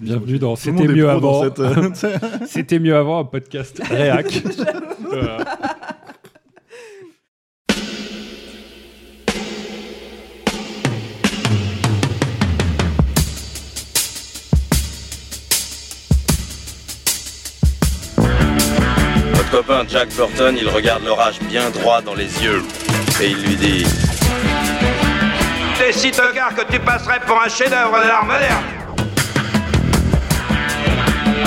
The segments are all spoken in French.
Bienvenue dans C'était mieux avant. cette, euh, C'était mieux avant, un podcast réac. Votre copain Jack Burton, il regarde l'orage bien droit dans les yeux. Et il lui dit T'es si tocard que tu passerais pour un chef-d'œuvre de l'art moderne.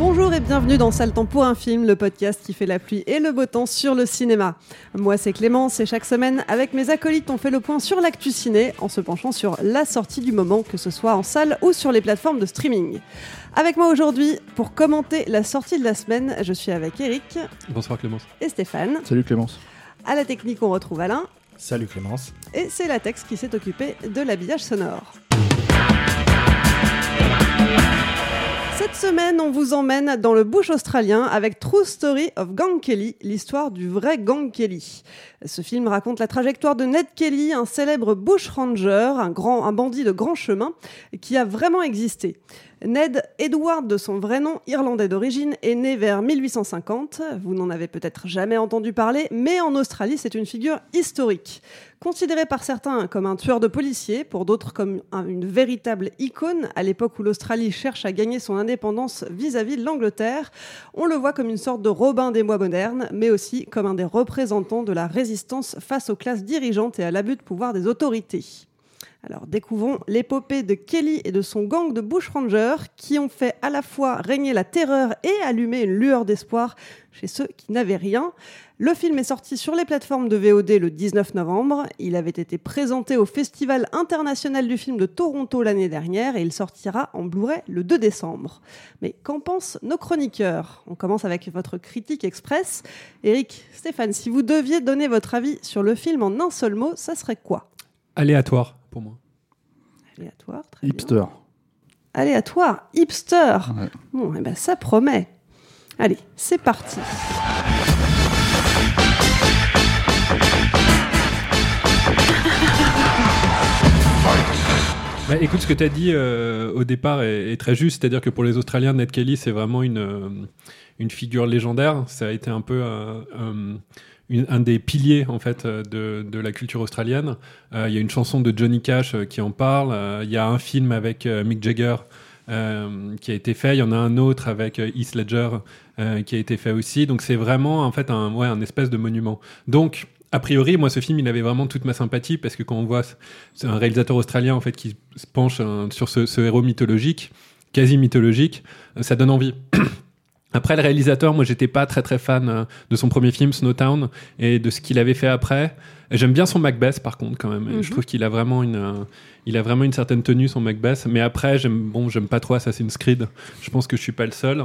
Bonjour et bienvenue dans Sale Temps pour un film, le podcast qui fait la pluie et le beau temps sur le cinéma. Moi c'est Clémence et chaque semaine avec mes acolytes on fait le point sur l'actu ciné en se penchant sur la sortie du moment, que ce soit en salle ou sur les plateformes de streaming. Avec moi aujourd'hui pour commenter la sortie de la semaine, je suis avec Eric Bonsoir Clémence. et Stéphane. Salut Clémence. À la technique on retrouve Alain Salut Clémence. et c'est Latex qui s'est occupé de l'habillage sonore. Cette semaine, on vous emmène dans le bush australien avec True Story of Gang Kelly, l'histoire du vrai Gang Kelly. Ce film raconte la trajectoire de Ned Kelly, un célèbre bush ranger, un, grand, un bandit de grand chemin, qui a vraiment existé. Ned Edward, de son vrai nom irlandais d'origine, est né vers 1850. Vous n'en avez peut-être jamais entendu parler, mais en Australie, c'est une figure historique. Considéré par certains comme un tueur de policiers, pour d'autres comme un- une véritable icône, à l'époque où l'Australie cherche à gagner son indépendance vis-à-vis de l'Angleterre, on le voit comme une sorte de Robin des Bois modernes, mais aussi comme un des représentants de la résistance face aux classes dirigeantes et à l'abus de pouvoir des autorités. Alors découvrons l'épopée de Kelly et de son gang de bushrangers qui ont fait à la fois régner la terreur et allumer une lueur d'espoir chez ceux qui n'avaient rien. Le film est sorti sur les plateformes de VOD le 19 novembre. Il avait été présenté au Festival international du film de Toronto l'année dernière et il sortira en Blu-ray le 2 décembre. Mais qu'en pensent nos chroniqueurs? On commence avec votre critique express. Eric, Stéphane, si vous deviez donner votre avis sur le film en un seul mot, ça serait quoi? Aléatoire pour moi. Aléatoire, très bien. Hipster. Aléatoire, hipster. Ouais. Bon, eh ben ça promet. Allez, c'est parti. Bah, écoute, ce que tu as dit euh, au départ est, est très juste, c'est-à-dire que pour les Australiens, Ned Kelly, c'est vraiment une, euh, une figure légendaire. Ça a été un peu euh, un des piliers en fait euh, de, de la culture australienne. Euh, Il y a une chanson de Johnny Cash euh, qui en parle. Il y a un film avec Mick Jagger qui a été fait. Il y en a un autre avec Heath Ledger qui a été fait aussi. Donc c'est vraiment en fait un, ouais, un espèce de monument. Donc a priori, moi, ce film, il avait vraiment toute ma sympathie parce que quand on voit, un réalisateur australien en fait qui se penche sur ce, héros mythologique, quasi mythologique, ça donne envie. Après, le réalisateur, moi, j'étais pas très très fan euh, de son premier film, Snowtown, et de ce qu'il avait fait après. J'aime bien son Macbeth, par contre, quand même. Mhm. Je trouve qu'il a vraiment une, euh, il a vraiment une certaine tenue, son Macbeth. Mais après, j'aime, bon, j'aime pas trop Assassin's Creed. Je pense que je suis pas le seul.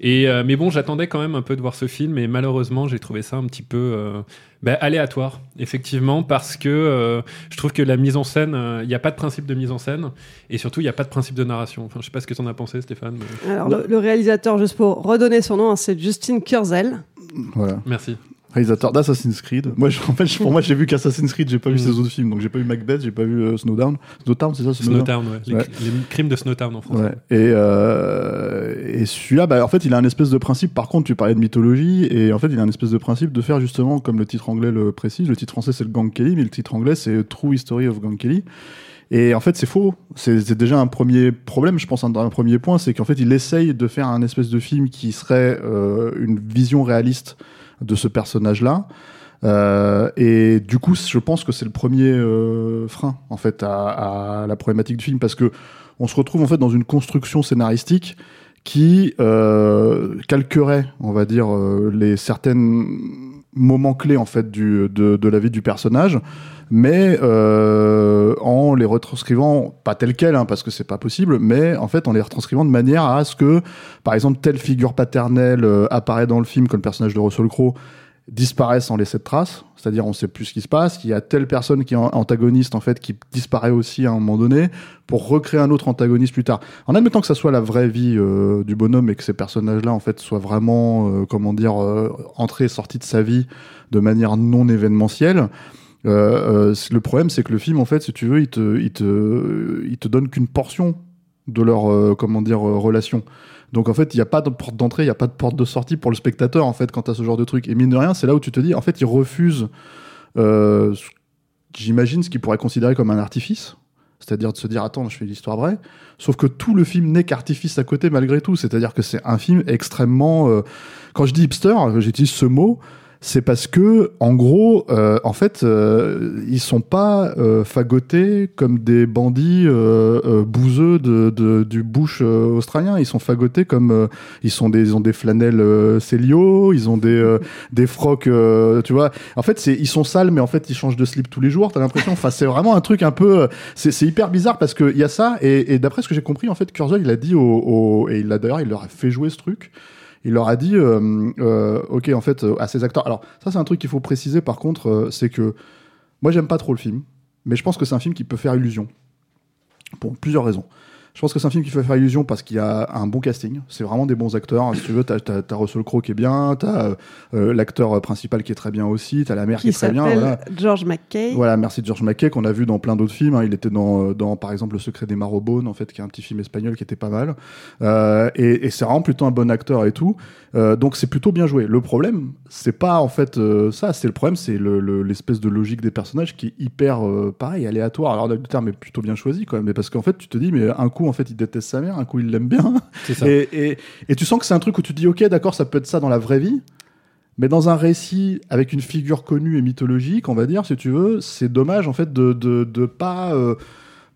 Et euh, mais bon, j'attendais quand même un peu de voir ce film, et malheureusement, j'ai trouvé ça un petit peu euh, bah, aléatoire, effectivement, parce que euh, je trouve que la mise en scène, euh, il n'y a pas de principe de mise en scène, et surtout, il n'y a pas de principe de narration. Enfin, je sais pas ce que tu en as pensé, Stéphane. mais- Alors, le, le réalisateur, juste pour redonner son nom, hein, c'est Justin Kurzel. Voilà. Merci. Réalisateur d'Assassin's Creed. Moi, je- en fait, je- pour moi, j'ai vu qu'Assassin's Creed, j'ai pas vu Mm. ses autres films. Donc, j'ai pas vu Macbeth, j'ai pas vu euh, Snowdown. Snowtown, c'est ça Snowtown, ouais. Les, Ouais. les crimes de Snowtown en français. Ouais. Et, euh, et celui-là, bah, en fait, il a un espèce de principe. Par contre, tu parlais de mythologie, et en fait, il a un espèce de principe de faire justement, comme le titre anglais le précise, le titre français c'est le Gang Kelly, mais le titre anglais c'est True History of Gang Kelly. Et en fait, c'est faux. C'est c'est déjà un premier problème, je pense, un, un premier point, c'est qu'en fait, il essaye de faire un espèce de film qui serait euh, une vision réaliste de ce personnage-là. Euh, et du coup, je pense que c'est le premier euh, frein en fait à, la problématique du film parce que on se retrouve en fait dans une construction scénaristique qui euh, calquerait, on va dire, les certains moments clés en fait du, de, de la vie du personnage, mais euh, en les retranscrivant pas tel quel, hein, parce que c'est pas possible, mais en fait en les retranscrivant de manière à ce que, par exemple, telle figure paternelle euh, apparaît dans le film comme le personnage de Russell Crowe disparaissent sans laisser de traces, c'est-à-dire on sait plus ce qui se passe, il y a telle personne qui est antagoniste en fait qui disparaît aussi à un moment donné pour recréer un autre antagoniste plus tard. En admettant que ça soit la vraie vie euh, du bonhomme et que ces personnages-là en fait soient vraiment euh, comment dire euh, entrés et sortis de sa vie de manière non événementielle. Euh, le problème c'est que le film en fait si tu veux il te te il te donne qu'une portion de leur comment dire relation. Donc en fait, il n'y a pas de porte d'entrée, il n'y a pas de porte de sortie pour le spectateur en fait quand à ce genre de truc. Et mine de rien, c'est là où tu te dis, en fait, ils refusent, euh, j'imagine, ce qu'ils pourraient considérer comme un artifice. C'est-à-dire de se dire, attends, je fais l'histoire vraie. Sauf que tout le film n'est qu'artifice à côté malgré tout. C'est-à-dire que c'est un film extrêmement... euh, Quand je dis hipster, j'utilise ce mot, c'est parce que, en gros, euh, en fait, euh, ils sont pas euh, fagotés comme des bandits euh, euh, bouseux de, de- du bush euh, australien. Ils sont fagotés comme ils sont des, ils ont des flanelles Célio, ils ont des des frocs, tu vois. En fait, c'est ils sont sales, mais en fait, ils changent de slip tous les jours. T'as l'impression. Enfin, c'est vraiment un truc un peu. C'est hyper bizarre parce que il y a ça et, et d'après ce que j'ai compris, en fait, Kurzweil, il a dit au, au- et il a d'ailleurs, il leur a fait jouer ce truc. Il leur a dit, euh, euh, ok, en fait, euh, à ces acteurs. Alors, ça, c'est un truc qu'il faut préciser. Par contre, c'est que moi, j'aime pas trop le film, mais je pense que c'est un film qui peut faire illusion pour plusieurs raisons. Je pense que c'est un film qui fait faire illusion parce qu'il y a un bon casting. C'est vraiment des bons acteurs. Si tu veux, t'as, t'as Russell Crowe qui est bien, t'as euh, euh, l'acteur principal qui est très bien aussi, t'as la mère qui, Qui est très bien. Voilà. George McKay. Voilà, merci George McKay qu'on a vu dans plein d'autres films. hein. Il était dans, euh, dans, par exemple, Le Secret des Marrowbones, en fait, qui est un petit film espagnol qui était pas mal. Euh, et, et c'est vraiment plutôt un bon acteur et tout. Euh, donc c'est plutôt bien joué. Le problème, c'est pas en fait ça. C'est le problème, c'est le- le- l'espèce de logique des personnages qui est hyper pareil, aléatoire. Alors le terme est plutôt bien choisi quand même, mais parce qu'en fait, tu te dis, mais un coup, en fait, il déteste sa mère, un coup, il l'aime bien. Ça. Et, et, et tu sens que c'est un truc où tu te dis, ok, d'accord, ça peut être ça dans la vraie vie. Mais dans un récit avec une figure connue et mythologique, on va dire, si tu veux, c'est dommage en fait de de, de pas euh,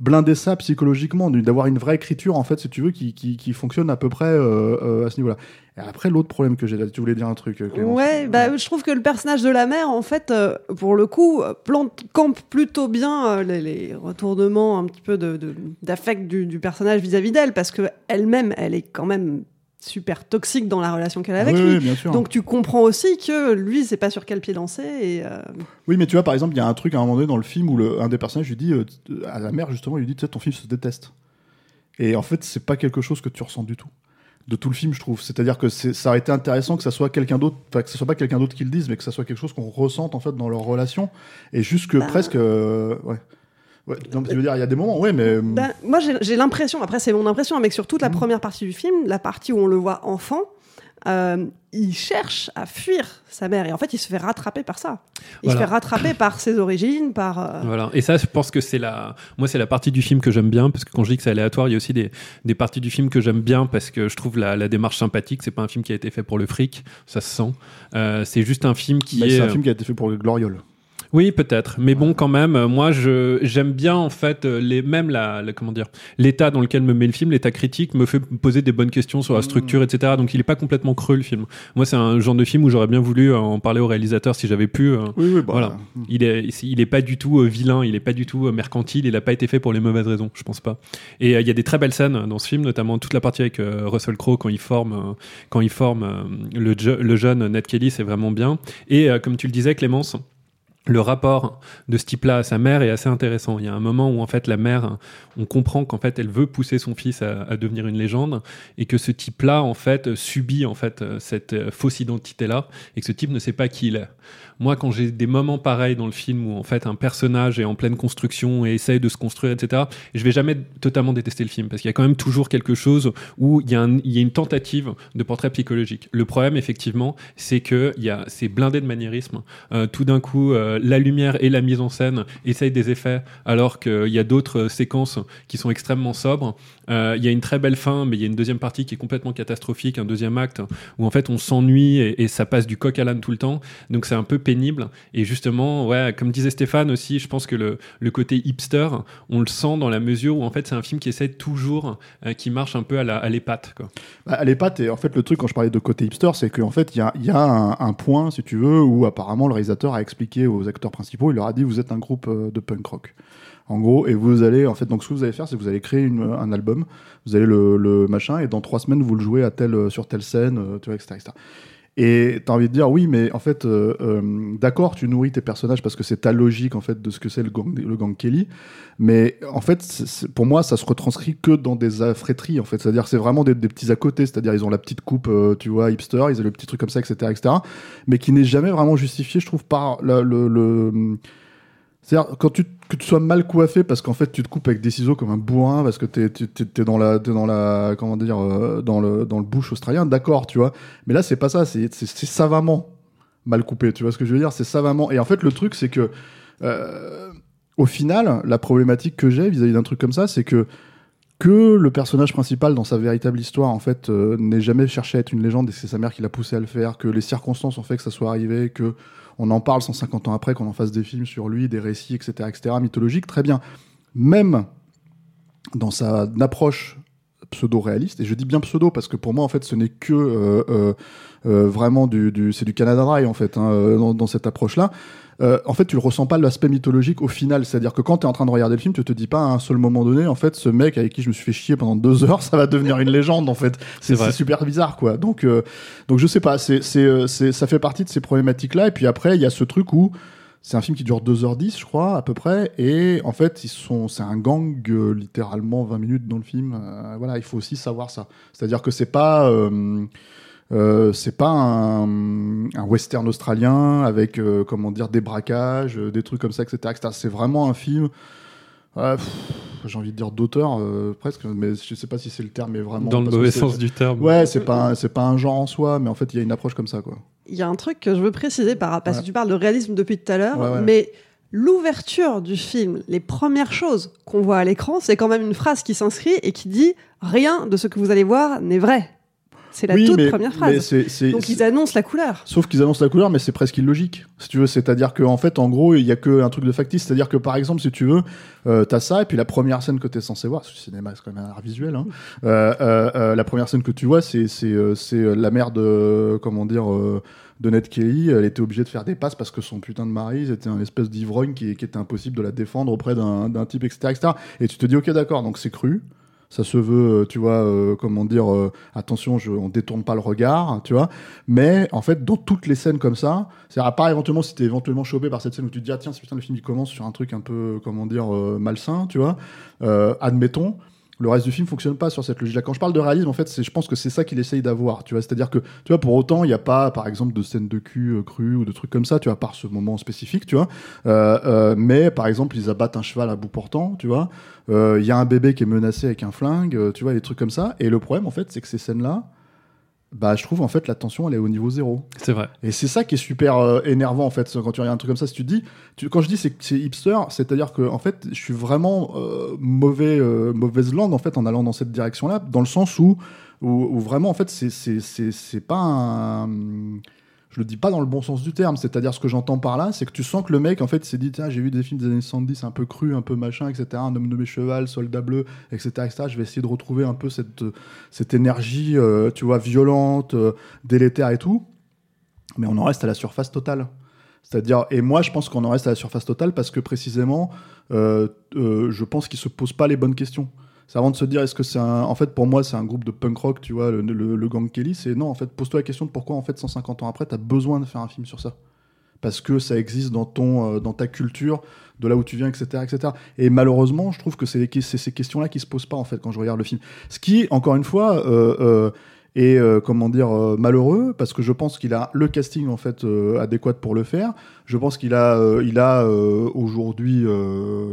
blinder ça psychologiquement, d'avoir une vraie écriture en fait, si tu veux, qui, qui, qui fonctionne à peu près euh, euh, à ce niveau-là. Et après, l'autre problème que j'ai là, tu voulais dire un truc, euh, Clémence Ouais, bah, je trouve que le personnage de la mère, en fait, euh, pour le coup, plante, campe plutôt bien les, les retournements un petit peu de- de- d'affect du, du personnage vis-à-vis d'elle, parce que elle-même, elle est quand même super toxique dans la relation qu'elle a avec oui, lui. oui, bien sûr. Donc tu comprends aussi que lui, c'est pas sur quel pied danser. Et, euh, Oui, mais tu vois, par exemple, il y a un truc à un moment donné dans le film où le, un des personnages lui dit euh, à la mère justement, il lui dit, tu sais, ton fils se déteste. Et en fait, c'est pas quelque chose que tu ressens du tout de tout le film, je trouve. C'est-à-dire que ça aurait été intéressant que ça soit quelqu'un d'autre, enfin que ce soit pas quelqu'un d'autre qui le dise, mais que ça soit quelque chose qu'on ressente en fait dans leur relation, et juste que Bah. presque, euh, ouais. Ouais, non, mais je veux dire, il y a des moments, ouais, mais Ben, moi, j'ai l'impression, après c'est mon impression, avec sur Mm. toute la première partie du film, la partie où on le voit enfant, euh, il cherche à fuir sa mère et en fait il se fait rattraper par ça. Il Voilà. se fait rattraper par ses origines, par... euh, Voilà. Et ça, je pense que c'est la, moi, c'est la partie du film que j'aime bien, parce que quand je dis que c'est aléatoire, il y a aussi des, des parties du film que j'aime bien, parce que je trouve la, la démarche sympathique. C'est pas un film qui a été fait pour le fric, ça se sent. Euh, c'est juste un film qui mais est. c'est un film qui a été fait pour le Gloriole. Oui, peut-être. Mais bon, quand même, euh, moi, je j'aime bien en fait euh, les même la, la- comment dire l'état dans lequel me met le film, l'état critique me fait poser des bonnes questions sur la structure, etc. Donc, il est pas complètement creux le film. Moi, c'est un genre de film où j'aurais bien voulu euh, en parler au réalisateur si j'avais pu. Oui, oui, bah, voilà. Il est, il est pas du tout vilain, il est pas du tout mercantile, il a pas été fait pour les mauvaises raisons, je pense pas. Et euh, il y a des très belles scènes dans ce film, notamment toute la partie avec euh, Russell Crowe quand il forme, euh, quand il forme le, le jeune Ned Kelly, c'est vraiment bien. Et comme tu le disais, Clémence. Le rapport de ce type-là à sa mère est assez intéressant. Il y a un moment où en fait la mère, on comprend qu'en fait elle veut pousser son fils à, devenir une légende et que ce type-là en fait subit en fait cette fausse identité-là et que ce type ne sait pas qui il est. Moi, quand j'ai des moments pareils dans le film où en fait un personnage est en pleine construction et essaye de se construire, etc., je vais jamais totalement détester le film parce qu'il y a quand même toujours quelque chose où il y a, une tentative de portrait psychologique. Le problème, effectivement, c'est que c'est blindé de maniérisme. Euh, tout d'un coup, euh, la lumière et la mise en scène essayent des effets alors qu'il y a d'autres euh, séquences qui sont extrêmement sobres. Euh, Il y a une très belle fin, mais il y a une deuxième partie qui est complètement catastrophique, un deuxième acte où en fait on s'ennuie et, et ça passe du coq à l'âne tout le temps. Donc c'est un peu pénible. Et justement, ouais, comme disait Stéphane aussi, je pense que le, le côté hipster, on le sent dans la mesure où en fait c'est un film qui essaie toujours, euh, qui marche un peu à la à l'épate. Bah, à l'épate, et en fait, le truc, quand je parlais de côté hipster, c'est qu'en fait, il y a, y a un, point, si tu veux, où apparemment le réalisateur a expliqué aux acteurs principaux, il leur a dit, vous êtes un groupe euh, de punk rock. En gros, et vous allez, en fait, donc ce que vous allez faire, c'est que vous allez créer un album, vous allez le, machin, et dans trois semaines, vous le jouez à telle, sur telle scène, euh, tu vois, etc. Et t'as envie de dire, oui, mais en fait, euh, euh, d'accord, tu nourris tes personnages parce que c'est ta logique, en fait, de ce que c'est le gang, le gang Kelly. Mais en fait, pour moi, ça se retranscrit que dans des affréteries, en fait. C'est-à-dire, c'est vraiment des, des petits à côté. C'est-à-dire, ils ont la petite coupe, euh, tu vois, hipster, ils ont le petit truc comme ça, etc., etc. Mais qui n'est jamais vraiment justifié, je trouve, par la- le. le c'est-à-dire, quand tu, que tu sois mal coiffé parce qu'en fait, tu te coupes avec des ciseaux comme un bourrin parce que t'es, t'es, t'es- dans la, t'es dans la, comment dire, euh, dans le, dans le australien, d'accord, tu vois. Mais là, c'est pas ça, c'est, c'est, c'est savamment mal coupé, tu vois ce que je veux dire C'est savamment. Et en fait, le truc, c'est que, euh, au final, la problématique que j'ai vis-à-vis d'un truc comme ça, c'est que que le personnage principal dans sa véritable histoire en fait euh, n'ait jamais cherché à être une légende et c'est sa mère qui l'a poussé à le faire, que les circonstances ont fait que ça soit arrivé, que on en parle 150 ans après, qu'on en fasse des films sur lui, des récits, etc., etc., mythologiques, très bien. Même dans sa approche pseudo-réaliste, et je dis bien pseudo parce que pour moi en fait ce n'est que euh, euh, euh, vraiment du, du c'est du Canada Dry en fait hein, euh, dans, dans cette approche-là. Euh, en fait, tu le ressens pas l'aspect mythologique au final. C'est-à-dire que quand tu es en train de regarder le film, tu te dis pas à un seul moment donné, en fait, ce mec avec qui je me suis fait chier pendant deux heures, ça va devenir une légende, en fait. C'est super bizarre, quoi. Donc, euh, donc je sais pas, c'est, c'est, c'est, ça fait partie de ces problématiques-là. Et puis après, il y a ce truc où c'est un film qui dure 2h10, je crois, à peu près. Et en fait, ils sont, c'est un gang, euh, littéralement 20 minutes dans le film. Euh, voilà, il faut aussi savoir ça. C'est-à-dire que c'est pas. euh, c'est pas un, un western australien avec comment dire des braquages, des trucs comme ça, etc. C'est vraiment un film. ouais, J'ai envie de dire d'auteur euh, presque, mais je sais pas si c'est le terme, mais vraiment Dans le mauvais sens du terme. Ouais, c'est pas c'est pas un genre en soi, mais en fait il y a une approche comme ça quoi. Il y a un truc que je veux préciser par, parce Ouais. que tu parles de réalisme depuis tout à l'heure, Ouais, ouais. mais l'ouverture du film, les premières choses qu'on voit à l'écran, c'est quand même une phrase qui s'inscrit et qui dit rien de ce que vous allez voir n'est vrai. C'est la oui, toute mais, première phrase. Donc ils annoncent la couleur. Sauf qu'ils annoncent la couleur, mais c'est presque illogique. Si tu veux, c'est-à-dire qu'en fait, en gros, il y a qu'un truc de factice. C'est-à-dire que par exemple, si tu veux, euh, t'as ça, et puis la première scène que t'es censé voir, parce que le cinéma c'est quand même un art visuel. Hein, euh, euh, euh, la première scène que tu vois, c'est la mère de comment dire de Ned Kelly. Elle était obligée de faire des passes parce que son putain de mari, c'était un espèce d'ivrogne qui, qui était impossible de la défendre auprès d'un d'un type, etc., etc. Et tu te dis, ok, d'accord, donc c'est cru. Ça se veut, euh, tu vois, euh, comment dire, euh, attention, je, on détourne pas le regard, tu vois. Mais en fait, dans toutes les scènes comme ça, c'est à part éventuellement si t'es éventuellement chopé par cette scène où tu te dis, ah tiens, le film il commence sur un truc un peu, comment dire, malsain, tu vois. Admettons. Le reste du film fonctionne pas sur cette logique-là. Quand je parle de réalisme, en fait, c'est, je pense que c'est ça qu'il essaye d'avoir, tu vois. C'est-à-dire que, tu vois, pour autant, il n'y a pas, par exemple, de scènes de cul euh, crues ou de trucs comme ça, tu vois, à part ce moment spécifique, tu vois. Euh, euh, mais, par exemple, ils abattent un cheval à bout portant, tu vois. Euh, Il y a un bébé qui est menacé avec un flingue, euh, tu vois, des trucs comme ça. Et le problème, en fait, c'est que ces scènes-là, bah, je trouve, en fait, la tension, elle est au niveau zéro. C'est vrai. Et c'est ça qui est super euh, énervant en fait quand tu regardes un truc comme ça. Si tu te dis, tu, quand je dis c'est c'est hipster, c'est-à-dire que en fait, je suis vraiment euh, mauvais euh, mauvaise langue en fait en allant dans cette direction-là, dans le sens où où, où vraiment en fait c'est c'est c'est c'est pas un je le dis pas dans le bon sens du terme, c'est-à-dire ce que j'entends par là, c'est que tu sens que le mec en fait s'est dit tiens j'ai vu des films des années 70 un peu crus, un peu machin, etc. Un homme nommé cheval, soldat bleu, etc., etc. Je vais essayer de retrouver un peu cette énergie, euh, tu vois, violente, euh, délétère et tout mais on en reste à la surface totale. C'est-à-dire, et moi je pense qu'on en reste à la surface totale parce que précisément, euh, je pense qu'ils se posent pas les bonnes questions. C'est avant de se dire, est-ce que c'est un. En fait, pour moi, c'est un groupe de punk rock, tu vois, le, gang Kelly. C'est non, en fait, pose-toi la question de pourquoi, en fait, 150 ans après, tu as besoin de faire un film sur ça. Parce que ça existe dans, ton, euh, dans ta culture, de là où tu viens, etc. etc. Et malheureusement, je trouve que c'est ces questions-là qui se posent pas, en fait, quand je regarde le film. Ce qui, encore une fois, euh, euh, euh, comment dire, malheureux, parce que je pense qu'il a le casting, en fait, adéquat pour le faire. Je pense qu'il a, il a aujourd'hui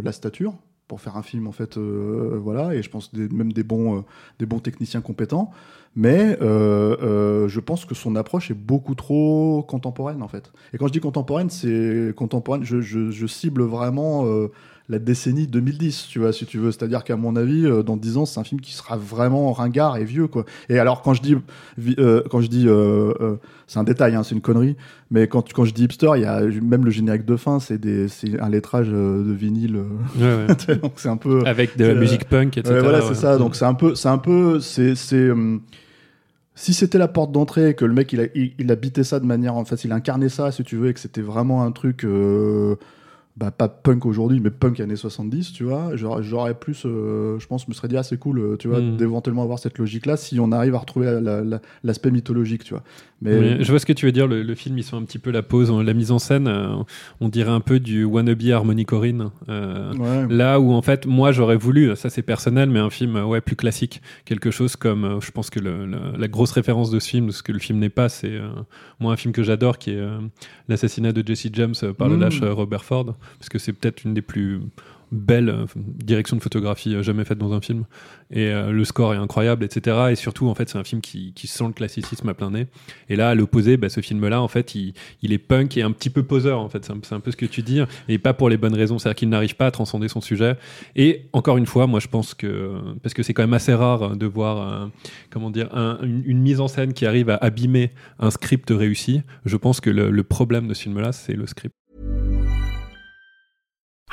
la stature pour faire un film en fait euh, voilà et je pense même des bons euh, des bons techniciens compétents. Mais euh, euh, je pense que son approche est beaucoup trop contemporaine en fait. Et quand je dis contemporaine c'est contemporaine je, je, je cible vraiment euh, la décennie 2010, tu vois, si tu veux. C'est-à-dire qu'à mon avis, euh, dans 10 ans, c'est un film qui sera vraiment ringard et vieux, quoi. Et alors, quand je dis, euh, quand je dis, euh, c'est un détail, hein, c'est une connerie, mais quand, quand je dis hipster, il y a même le générique de fin, c'est un lettrage de vinyle. Ouais, ouais. donc c'est un peu. Avec de la musique punk, etc. Ouais, voilà, c'est ça. Donc c'est un peu, c'est un peu, c'est, c'est. hum, si c'était la porte d'entrée, et que le mec il, a, il, il habitait ça de manière, enfin, il incarnait ça, si tu veux, et que c'était vraiment un truc, bah, pas punk aujourd'hui, mais punk années 70, tu vois, j'aurais, plus, euh, je pense, me serait dit, ah, c'est cool, euh, tu vois, Mm. d'éventuellement avoir cette logique-là, si on arrive à retrouver la- la- la- l'aspect mythologique, tu vois. Mais Oui, je vois ce que tu veux dire. Le, le film, ils sont un petit peu la pause, la mise en scène. euh, on dirait un peu du wannabe Harmony Corinne. euh, ouais. Là où en fait, moi j'aurais voulu, ça c'est personnel, mais un film ouais plus classique, quelque chose comme, je pense que le- le- la grosse référence de ce film, ce que le film n'est pas, c'est moi un film que j'adore qui est l'assassinat de Jesse James par le Mm. lâche Robert Ford, parce que c'est peut-être une des plus belles euh, directions de photographie euh, jamais faites dans un film, et euh, le score est incroyable, etc. Et surtout en fait c'est un film qui, sent le classicisme à plein nez. Et là à l'opposé, bah, ce film-là en fait il, est punk et un petit peu poseur en fait, c'est un, peu ce que tu dis, et pas pour les bonnes raisons, c'est-à-dire qu'il n'arrive pas à transcender son sujet. Et encore une fois, moi je pense que parce que c'est quand même assez rare de voir comment dire un- une, mise en scène qui arrive à abîmer un script réussi. Je pense que le problème de ce film-là, c'est le script.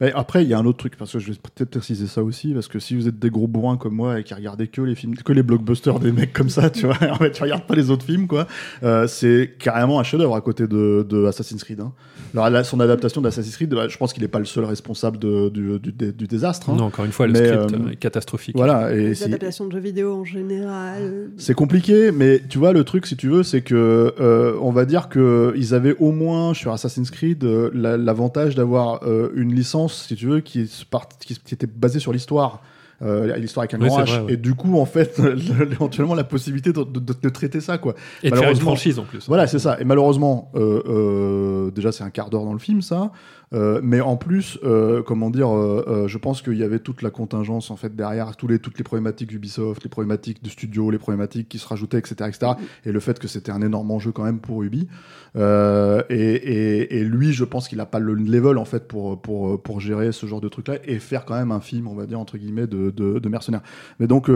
Mais après, il y a un autre truc, parce que je vais peut-être préciser ça aussi, parce que si vous êtes des gros bourrins comme moi et qui regardez que les films, que les blockbusters des mecs comme ça, tu vois, en fait, tu regardes pas les autres films, quoi, euh, c'est carrément un chef-d'œuvre à côté de, de Assassin's Creed. Hein. Alors, là, son adaptation d'Assassin's Creed, bah, je pense qu'il est pas le seul responsable de- du, du, du- du désastre. hein. Non, encore une fois, le Mais, script euh, est catastrophique. Voilà, et Les si- adaptations de jeux vidéo en général. c'est compliqué, mais tu vois, le truc, si tu veux, c'est que euh, on va dire que ils avaient au moins sur Assassin's Creed euh, la- l'avantage d'avoir euh, une licence, si tu veux, qui, était basée sur l'histoire. Euh, l'histoire avec un Oui, grand H vrai, ouais. et du coup en fait éventuellement la possibilité de, de- de- de traiter ça quoi Et de faire une Malheureusement- franchise en plus. voilà c'est ça et malheureusement euh, euh, déjà c'est un quart d'heure dans le film ça Euh, mais en plus euh, comment dire euh, euh, je pense qu'il y avait toute la contingence en fait derrière tous les, toutes les problématiques Ubisoft les problématiques du studio les problématiques qui se rajoutaient etc etc et le fait que c'était un énorme enjeu quand même pour Ubi Euh, et, et, et lui je pense qu'il a pas le level en fait pour, pour, pour gérer ce genre de truc là et faire quand même un film on va dire entre guillemets de, de, de mercenaires mais donc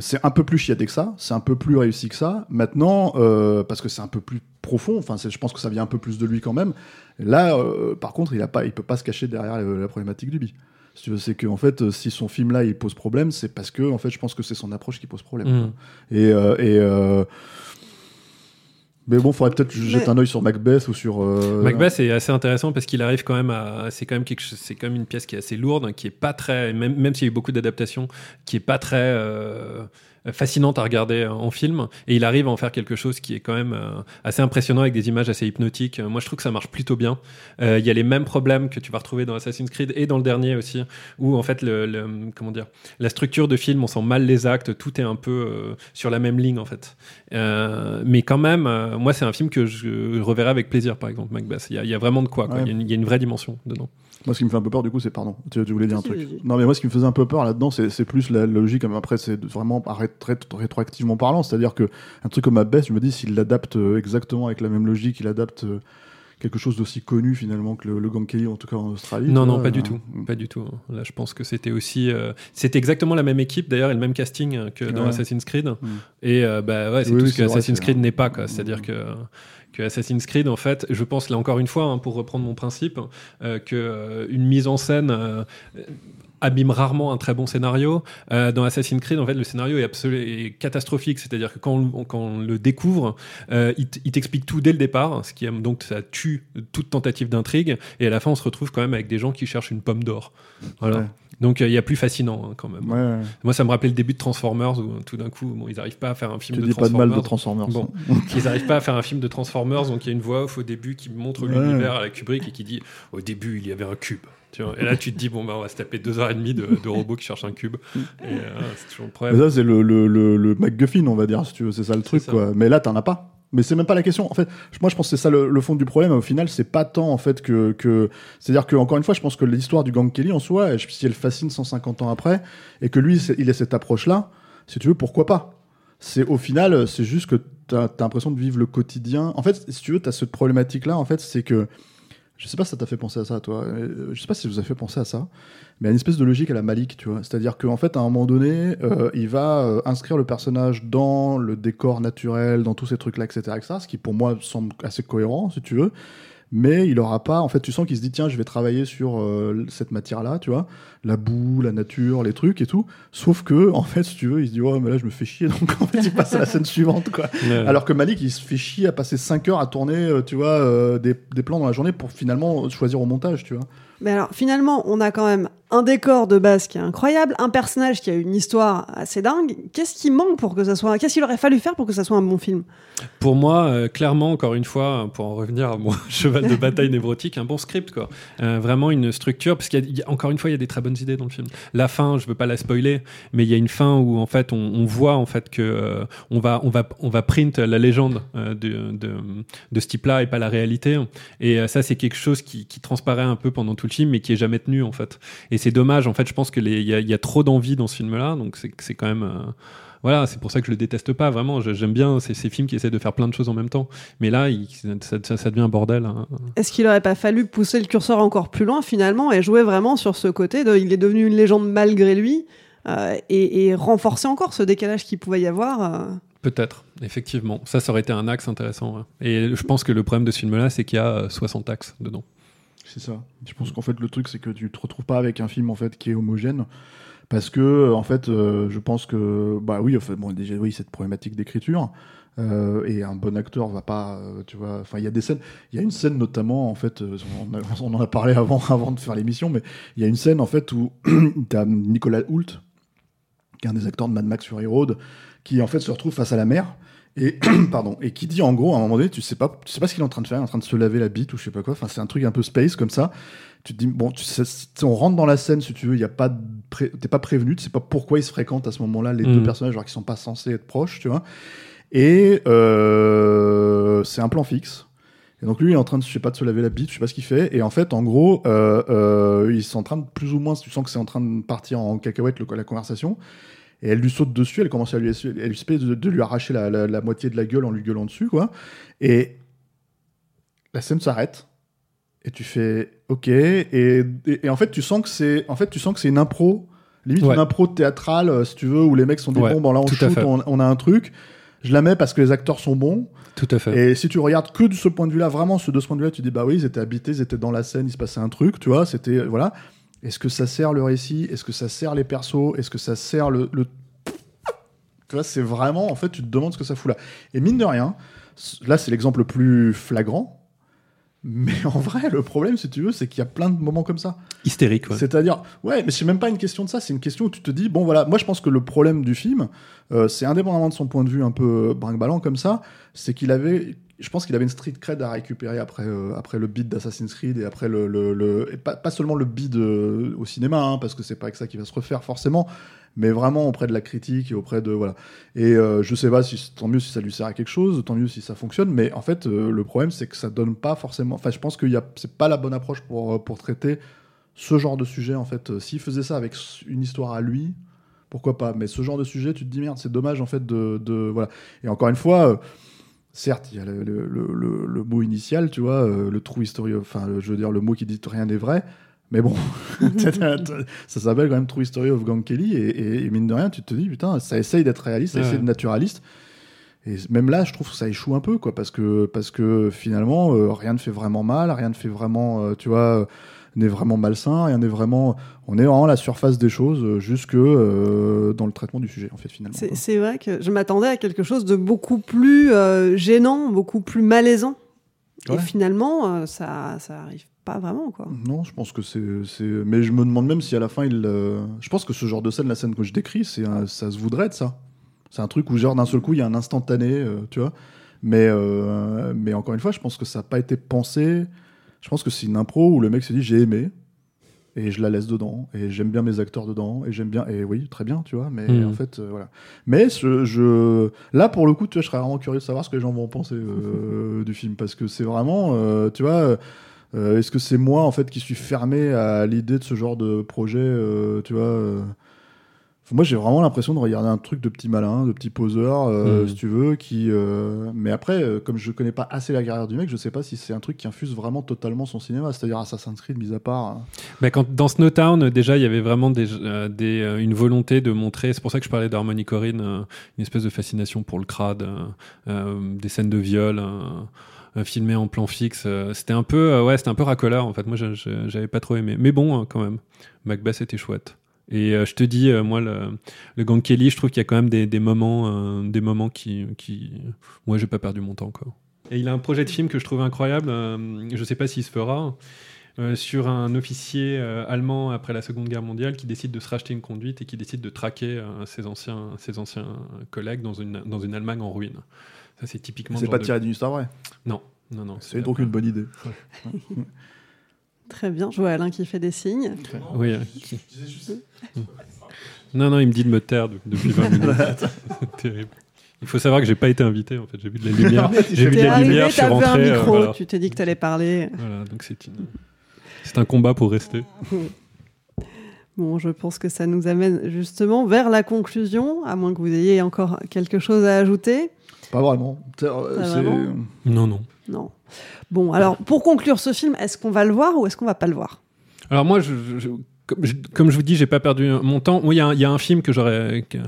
c'est un peu plus chiadé que ça, c'est un peu plus réussi que ça. Maintenant, euh, parce que c'est un peu plus profond, enfin, je pense que ça vient un peu plus de lui quand même. Là, euh, par contre, il a pas, il peut pas se cacher derrière la, la problématique du bi. Si tu veux, c'est que en fait, euh, si son film là il pose problème, c'est parce que en fait, je pense que c'est son approche qui pose problème. Mm. Et, euh, et euh, mais bon, faudrait peut-être jeter Mais- un œil sur Macbeth ou sur. euh, Macbeth est assez intéressant parce qu'il arrive quand même à c'est quand même quelque chose c'est quand même une pièce qui est assez lourde hein, qui est pas très même même s'il y a eu beaucoup d'adaptations qui est pas très euh, fascinante à regarder en film. Et il arrive à en faire quelque chose qui est quand même euh, assez impressionnant avec des images assez hypnotiques. Euh, moi je trouve que ça marche plutôt bien. Euh, il y a les mêmes problèmes que tu vas retrouver dans Assassin's Creed et dans le dernier aussi où en fait le, le- comment dire la structure de film on sent mal les actes tout est un peu euh, sur la même ligne en fait. Euh, mais quand même euh, moi c'est un film que je reverrai avec plaisir par exemple Macbeth. Il y a, il y a vraiment de quoi, quoi. Ouais. Il, y a une, il y a une vraie dimension dedans Moi, ce qui me fait un peu peur, du coup, c'est pardon. Tu, tu voulais dire un truc. Non, mais moi, ce qui me faisait un peu peur là-dedans, c'est plus la, logique. mais Après, c'est vraiment rétroactivement parlant, c'est-à-dire que un truc comme Macbeth, je me dis s'il l'adapte euh, exactement avec la même logique, il adapte euh, quelque chose d'aussi connu finalement que le, le Gang Kelly, en tout cas en Australie. Non, non, vois, pas du euh, tout. Pas du tout. Là, je pense que c'était aussi. euh, c'était exactement la même équipe, d'ailleurs, et le même casting euh, que dans Ouais. Assassin's Creed. Et euh, bah, ouais, c'est Oui, tout oui, ce que vrai, Assassin's Creed n'est pas, quoi. C'est-à-dire que. Assassin's Creed, en fait, je pense là encore une fois, hein, pour reprendre mon principe, euh, que euh, mise en scène euh, abîme rarement un très bon scénario. Euh, dans Assassin's Creed, en fait, le scénario est catastrophique. C'est-à-dire que quand on, quand on le découvre, euh, il t'explique tout dès le départ, ce qui donc ça tue toute tentative d'intrigue. Et à la fin, on se retrouve quand même avec des gens qui cherchent une pomme d'or. Voilà. Ouais. Donc euh, il y a plus fascinant hein, quand même. Ouais, ouais. Moi, ça me rappelait le début de Transformers où tout d'un coup, bon, ils n'arrivent pas à faire un film Tu de dis pas de Transformers. mal de Transformers. Bon, ils n'arrivent pas à faire un film de Transformers Transformers, donc il y a une voix off au début qui montre l'univers à la Kubrick et qui dit au début il y avait un cube. Tu vois. Et là tu te dis bon bah on va se taper deux heures et demie de, de robots qui cherchent un cube. Et euh, c'est toujours le Mais problème. ça, c'est le, le, le, le MacGuffin, on va dire, si tu veux. C'est ça le truc, ça. quoi. Mais là, t'en as pas. Mais c'est même pas la question. En fait, moi, je pense que c'est ça le, le fond du problème. Au final, c'est pas tant, en fait, que, que... c'est-à-dire que, encore une fois, je pense que l'histoire du gang Kelly, en soi, si elle fascine 150 ans après, et que lui, il a cette approche-là, si tu veux, pourquoi pas? C'est, au final, c'est juste que t'as, as l'impression de vivre le quotidien. En fait, si tu veux, t'as cette problématique-là, en fait, c'est que, je sais pas si ça t'a fait penser à ça, toi. Euh, Je sais pas si vous avez fait penser à ça. Mais a une espèce de logique à la Malik, tu vois. C'est-à-dire qu'en fait, à un moment donné, euh, il va euh, inscrire le personnage dans le décor naturel, dans tous ces trucs-là, etc., etc., ce qui pour moi semble assez cohérent, si tu veux. Mais il aura pas, en fait, tu sens qu'il se dit, tiens, je vais travailler sur euh, cette matière-là, tu vois, la boue, la nature, les trucs et tout. Sauf que, en fait, si tu veux, il se dit, ouais, mais là, je me fais chier, donc en fait, il passe à la scène suivante, quoi. Ouais. Alors que Malik, il se fait chier à passer 5 heures à tourner, euh, tu vois, euh, des, des plans dans la journée pour finalement choisir au montage, tu vois. Mais alors, finalement, on a quand même un décor de base qui est incroyable, un personnage qui a une histoire assez dingue. Qu'est-ce qui manque pour que ça soit. Qu'est-ce qu'il aurait fallu faire pour que ça soit un bon film? Pour moi, euh, clairement, encore une fois, pour en revenir à mon cheval de bataille névrotique, un bon script, quoi. Euh, vraiment une structure, parce qu'il encore une fois, il y a des très bonnes idées dans le film. La fin, je veux pas la spoiler, mais il y a une fin où en fait, on, voit en fait que euh, on va, on va, on va print la légende de, de, ce type-là et pas la réalité. Et ça, c'est quelque chose qui, transparaît un peu pendant tout le film, mais qui est jamais tenu en fait. C'est dommage. En fait, je pense que les, il y a, il y a trop d'envie dans ce film-là, donc c'est, quand même. euh, voilà, c'est pour ça que je le déteste pas, vraiment. J'aime bien ces, ces films qui essaient de faire plein de choses en même temps. Mais là, il- ça, ça- ça devient un bordel. hein. Est-ce qu'il aurait pas fallu pousser le curseur encore plus loin finalement et jouer vraiment sur ce côté de il est devenu une légende malgré lui euh, et, et renforcer encore ce décalage qu'il pouvait y avoir euh. Peut-être, effectivement. Ça, ça aurait été un axe intéressant. ouais. Et je pense que le problème de ce film-là, c'est qu'il y a euh, 60 axes dedans. C'est ça. Je pense qu'en fait, le truc, c'est que tu te retrouves pas avec un film en fait qui est homogène. Parce que, en fait, euh, je pense que, bah oui, enfin, bon, déjà, oui, cette problématique d'écriture. euh, et un bon acteur va pas, euh, tu vois. Enfin, il y a des scènes. Il y a une scène notamment, en fait, on, en a parlé avant, avant de faire l'émission, mais il y a une scène en fait où tu as Nicolas Hoult, qui est un des acteurs de Mad Max Fury Road, qui en fait se retrouve face à la mer et pardon et qui dit en gros à un moment donné tu sais pas tu sais pas ce qu'il est en train de faire il est en train de se laver la bite ou je sais pas quoi. Enfin c'est un truc un peu space comme ça. Tu te dis bon tu sais, on rentre dans la scène si tu veux y a pas t'es pas prévenu tu sais pas pourquoi ils se fréquentent à ce moment-là les deux personnages alors qu'ils sont pas censés être proches tu vois. Et euh, c'est un plan fixe. Et donc lui il est en train de je sais pas de se laver la bite je sais pas ce qu'il fait. Et en fait en gros euh, euh, ils sont en train de plus ou moins tu sens que c'est en train de partir en cacahuète le- la conversation et elle lui saute dessus, elle commence à lui, elle lui de, de lui arracher la, la- la moitié de la gueule en lui gueulant dessus, quoi. Et la scène s'arrête. Et tu fais OK. Et, et- et en fait, tu sens que c'est, en fait, tu sens que c'est une impro, limite Ouais. une impro théâtrale, euh, si tu veux, où les mecs sont des Ouais, bombes. Là, on shoot, on, on a un truc. Je la mets parce que les acteurs sont bons. Tout à fait. Et si tu regardes que de ce point de vue-là, vraiment, ce- de ce point de vue-là, tu dis bah oui, ils étaient habités, ils étaient dans la scène, il se passait un truc, tu vois, c'était voilà. Est-ce que ça sert le récit? Est-ce que ça sert les persos? Est-ce que ça sert le, le- tu vois, c'est vraiment en fait, tu te demandes ce que ça fout là. Et mine de rien, là c'est l'exemple le plus flagrant. Mais en vrai, le problème, si tu veux, c'est qu'il y a plein de moments comme ça. Hystérique, ouais. C'est-à-dire, ouais, mais c'est même pas une question de ça, c'est une question où tu te dis, bon voilà, moi je pense que le problème du film, euh, c'est indépendamment de son point de vue un peu brinque-ballant comme ça, c'est qu'il avait, je pense qu'il avait une street cred à récupérer après, euh, après le beat d'Assassin's Creed et après le, le, pas, pas seulement le beat euh, au cinéma, hein, parce que c'est pas avec ça qu'il va se refaire forcément, mais vraiment auprès de la critique et auprès de voilà. Et euh, je sais pas si tant mieux si ça lui sert à quelque chose, tant mieux si ça fonctionne, mais en fait euh, le problème c'est que ça donne pas forcément. Enfin, je pense a c'est pas la bonne approche pour pour traiter ce genre de sujet en fait. S'il faisait ça avec une histoire à lui, pourquoi pas? Mais ce genre de sujet, tu te dis merde, c'est dommage en fait de, de voilà. Et encore une fois. Certes, il y a le, le- le- le- mot initial, tu vois, euh, le true history, of- enfin, je veux dire, le mot qui dit rien n'est vrai, mais bon, ça s'appelle quand même True History of Gang Kelly, et, et- et mine de rien, tu te dis, putain, ça essaye d'être réaliste, ça Ouais. essaye d'être naturaliste. Et même là, je trouve que ça échoue un peu, quoi, parce que, parce que finalement, euh, rien ne fait vraiment mal, rien ne fait vraiment, euh, tu vois, euh, n'est vraiment malsain, rien n'est vraiment. On est vraiment à la surface des choses, euh, jusque euh, dans le traitement du sujet, en fait, finalement. C'est vrai que je m'attendais à quelque chose de beaucoup plus euh, gênant, beaucoup plus malaisant. Et finalement, euh, ça, ça arrive pas vraiment, quoi. Non, je pense que c'est. Mais je me demande même si à la fin il. Je pense que ce genre de scène, la scène que je décris, c'est ça se voudrait de ça. C'est un truc où genre d'un seul coup il y a un instantané, tu vois. Mais, euh, mais encore une fois, je pense que ça n'a pas été pensé. Je pense que c'est une impro où le mec s'est dit j'ai aimé et je la laisse dedans et j'aime bien mes acteurs dedans et j'aime bien et oui très bien tu vois mais Mhm. en fait euh, voilà mais je, je- là pour le coup tu vois je serais vraiment curieux de savoir ce que les gens vont penser euh, du film parce que c'est vraiment euh, tu vois est-ce que c'est moi en fait qui suis fermé à l'idée de ce genre de projet tu vois moi j'ai vraiment l'impression de regarder un truc de petit malin de petit poseur euh, Mhm. si tu veux qui euh, mais après euh, comme je connais pas assez la carrière du mec je sais pas si c'est un truc qui infuse vraiment totalement son cinéma c'est-à-dire Assassin's Creed mis à part hein. Bah, quand, dans Snowtown, déjà, il y avait vraiment des, des, une volonté de montrer. C'est pour ça que je parlais d'Harmony Corinne, une espèce de fascination pour le crade, des scènes de viol. filmé en plan fixe c'était un peu ouais c'était un peu racoleur en fait moi j'avais pas trop aimé mais bon euh, quand même Macbeth était chouette et euh, je te dis euh, moi le, le Gang Kelly je trouve qu'il y a quand même des, des moments euh, des moments qui qui moi j'ai pas perdu mon temps quoi et il a un projet de film que je trouve incroyable euh, je sais pas s'il se fera euh, sur un officier euh, allemand après la Seconde Guerre mondiale qui décide de se racheter une conduite et qui décide de traquer euh, ses, anciens, ses anciens collègues dans une, dans une Allemagne en ruine. Ça, c'est typiquement. c'est pas de- tiré d'une histoire vraie? Non, non, non. c'est donc une bonne idée Très bien. Je vois Alain qui fait des signes. Oui. euh, qui- Non, non, il me dit de me taire de- depuis 20 minutes. c'est terrible. Il faut savoir que j'ai pas été invité en fait. J'ai vu de la lumière. J'ai vu de la arrivé, lumière, je suis un rentré. euh, micro, voilà. tu t'es dit que t'allais parler. Voilà, donc c'est une- c'est un combat pour rester. Bon, je pense que ça nous amène justement vers la conclusion, à moins que vous ayez encore quelque chose à ajouter. pas vraiment euh, Pas c'est- vraiment Non, non. Non. Bon, alors pour conclure ce film, est-ce qu'on va le voir ou est-ce qu'on va pas le voir? Alors moi, je, je- je- comme, je, comme je vous dis, j'ai pas perdu mon temps. Oui, il y, a un- il y a un film que j'aurais que,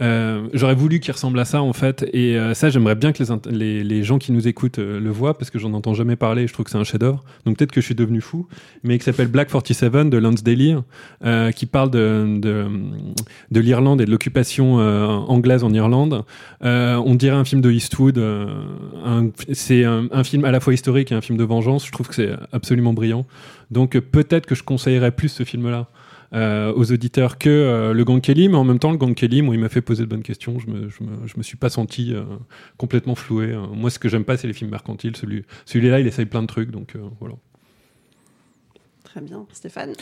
euh, j'aurais voulu qui ressemble à ça en fait, et euh, ça, j'aimerais bien que les, les, les gens qui nous écoutent euh, le voient parce que j'en entends jamais parler. Je trouve que c'est un chef-d'œuvre. Donc peut-être que je suis devenu fou, mais qui s'appelle Black 47 de Lance Daly, euh, qui parle de de, de l'Irlande et de l'occupation anglaise en Irlande. On dirait un film de Eastwood. c'est un, un film à la fois historique et un film de vengeance. Je trouve que c'est absolument brillant. Donc peut-être que je conseillerais plus ce film-là euh, aux auditeurs que euh, le Gang Kelly, mais en même temps, le Gang Kelly, moi, il m'a fait poser de bonnes questions. Je me, je me, je me suis pas senti euh, complètement floué. Euh, Moi, ce que j'aime pas, c'est les films mercantiles. Celui, celui-là, il essaye plein de trucs, donc euh, voilà. Très bien, Stéphane.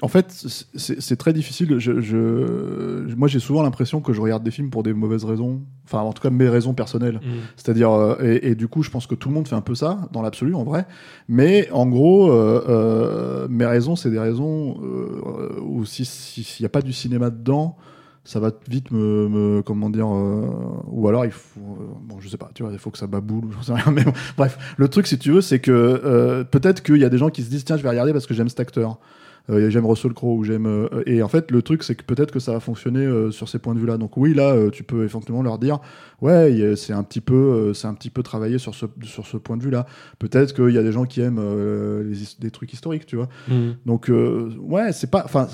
En fait, c'est très difficile. Je, je- moi, j'ai souvent l'impression que je regarde des films pour des mauvaises raisons. Enfin, en tout cas, mes raisons personnelles. C'est-à-dire, euh, et, et du coup, je pense que tout le monde fait un peu ça, dans l'absolu, en vrai. Mais en gros, euh, euh, mes raisons, c'est des raisons où si- si- s'il n'y a pas du cinéma dedans, ça va vite me, me- comment dire, euh, ou alors il faut, euh, bon, je sais pas, tu vois, il faut que ça baboule, ou j'en sais rien. Mais bon, bref, le truc, si tu veux, c'est que euh, peut-être qu'il y a des gens qui se disent, tiens, je vais regarder parce que j'aime cet acteur. Euh, j'aime Russell Crowe ou j'aime euh, et en fait le truc c'est que peut-être que ça va fonctionner euh, sur ces points de vue là donc oui là tu peux effectivement leur dire ouais c'est un petit peu c'est un petit peu travaillé sur ce sur ce point de vue là peut-être qu'il y a des gens qui aiment les des trucs historiques tu vois. Mhm. donc ouais c'est pas enfin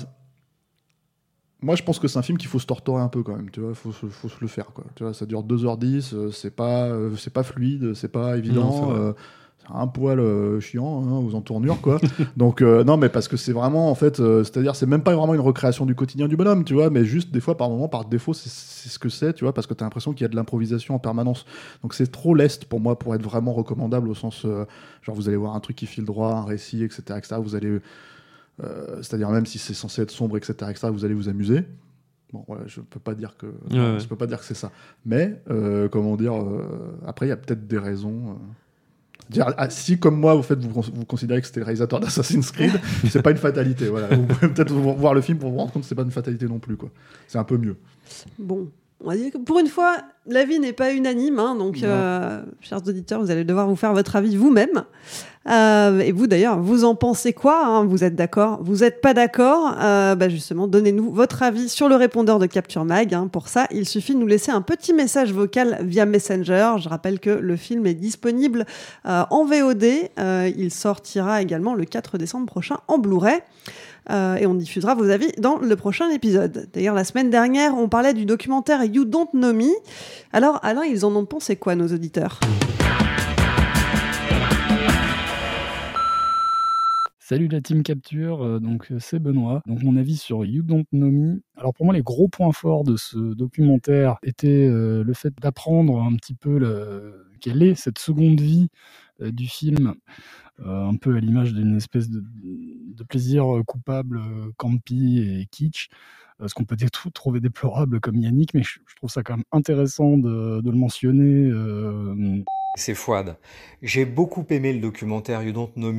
moi je pense que c'est un film qu'il faut se torturer un peu quand même tu vois. Faut se, faut se le faire quoi. Tu vois ça dure 2h10 euh, c'est pas c'est pas fluide c'est pas évident. C'est un poil euh, chiant hein, aux entournures quoi donc euh, non mais parce que c'est vraiment en fait euh, c'est-à-dire c'est même pas vraiment une recréation du quotidien du bonhomme tu vois mais juste des fois par moment par défaut c'est c'est ce que c'est tu vois parce que t'as l'impression qu'il y a de l'improvisation en permanence donc c'est trop leste pour moi pour être vraiment recommandable au sens genre vous allez voir un truc qui file droit un récit etc etc vous allez euh, c'est-à-dire même si c'est censé être sombre etc etc vous allez vous amuser Bon, voilà, je peux pas dire que ouais. je peux pas dire que c'est ça. Mais comment dire Après, il y a peut-être des raisons. Dire, ah, si comme moi, vous faites, vous, vous considérez que c'était le réalisateur d'Assassin's Creed, c'est pas une fatalité. Voilà. Vous pouvez peut-être voir le film pour vous rendre compte que c'est pas une fatalité non plus. Quoi. C'est un peu mieux. Bon, on va dire que pour une fois, l'avis n'est pas unanime, hein, donc, euh, chers auditeurs, vous allez devoir vous faire votre avis vous-même. Euh, et vous d'ailleurs, vous en pensez quoi hein? Vous êtes d'accord? Vous n'êtes pas d'accord? Euh, bah Justement, donnez-nous votre avis sur le répondeur de Capture Mag. hein. Pour ça, il suffit de nous laisser un petit message vocal via Messenger. Je rappelle que le film est disponible en VOD. Il sortira également le 4 décembre prochain en Blu-ray. Euh, et on diffusera vos avis dans le prochain épisode. D'ailleurs, la semaine dernière, on parlait du documentaire You Don't Know Me. Alors, Alain, ils en ont pensé quoi, nos auditeurs? Salut la team Capture, euh, donc euh, c'est Benoît. Donc mon avis sur You Don't Know Me. Alors pour moi les gros points forts de ce documentaire étaient le fait d'apprendre un petit peu le, quelle est cette seconde vie du film, un peu à l'image d'une espèce de, plaisir coupable, campy et kitsch. Ce qu'on peut trouver déplorable comme Yannick, mais je, trouve ça quand même intéressant de, le mentionner. C'est Fouad. J'ai beaucoup aimé le documentaire You Don't Know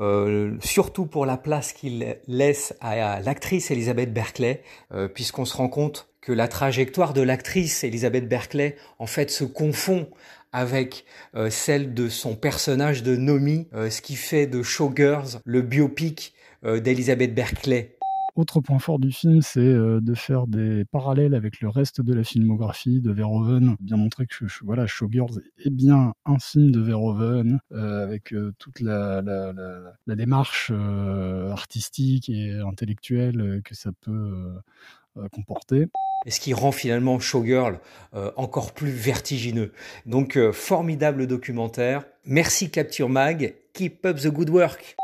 euh, surtout pour la place qu'il laisse à, l'actrice Elisabeth Berkeley, euh, puisqu'on se rend compte que la trajectoire de l'actrice Elisabeth Berkeley, en fait, se confond avec euh, celle de son personnage de Nomi, ce qui fait de Showgirls le biopic d'Elisabeth Berkeley. Autre point fort du film, c'est euh, de faire des parallèles avec le reste de la filmographie de Verhoeven, bien montrer que voilà, Showgirls est bien un film de Verhoeven, euh, avec euh, toute la, démarche artistique et intellectuelle que ça peut comporter. Et ce qui rend finalement Showgirl encore plus vertigineux. Donc, formidable documentaire. Merci Capture Mag. Keep up the good work.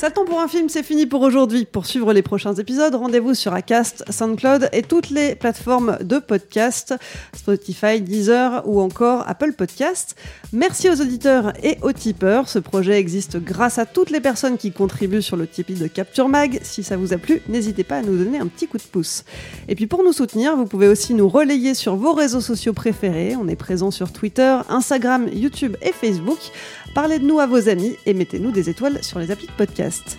Ça temps pour un film, c'est fini pour aujourd'hui. Pour suivre les prochains épisodes, rendez-vous sur Acast, SoundCloud et toutes les plateformes de podcast, Spotify, Deezer ou encore Apple Podcast. Merci aux auditeurs et aux tipeurs. Ce projet existe grâce à toutes les personnes qui contribuent sur le Tipeee de Capture Mag. Si ça vous a plu, n'hésitez pas à nous donner un petit coup de pouce. Et puis pour nous soutenir, vous pouvez aussi nous relayer sur vos réseaux sociaux préférés. On est présent sur Twitter, Instagram, YouTube et Facebook. Parlez de nous à vos amis et mettez-nous des étoiles sur les applis de podcast.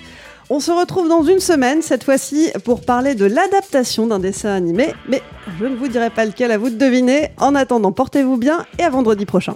On se retrouve dans une semaine, cette fois-ci, pour parler de l'adaptation d'un dessin animé, mais je ne vous dirai pas lequel à vous de deviner. En attendant, portez-vous bien et à vendredi prochain.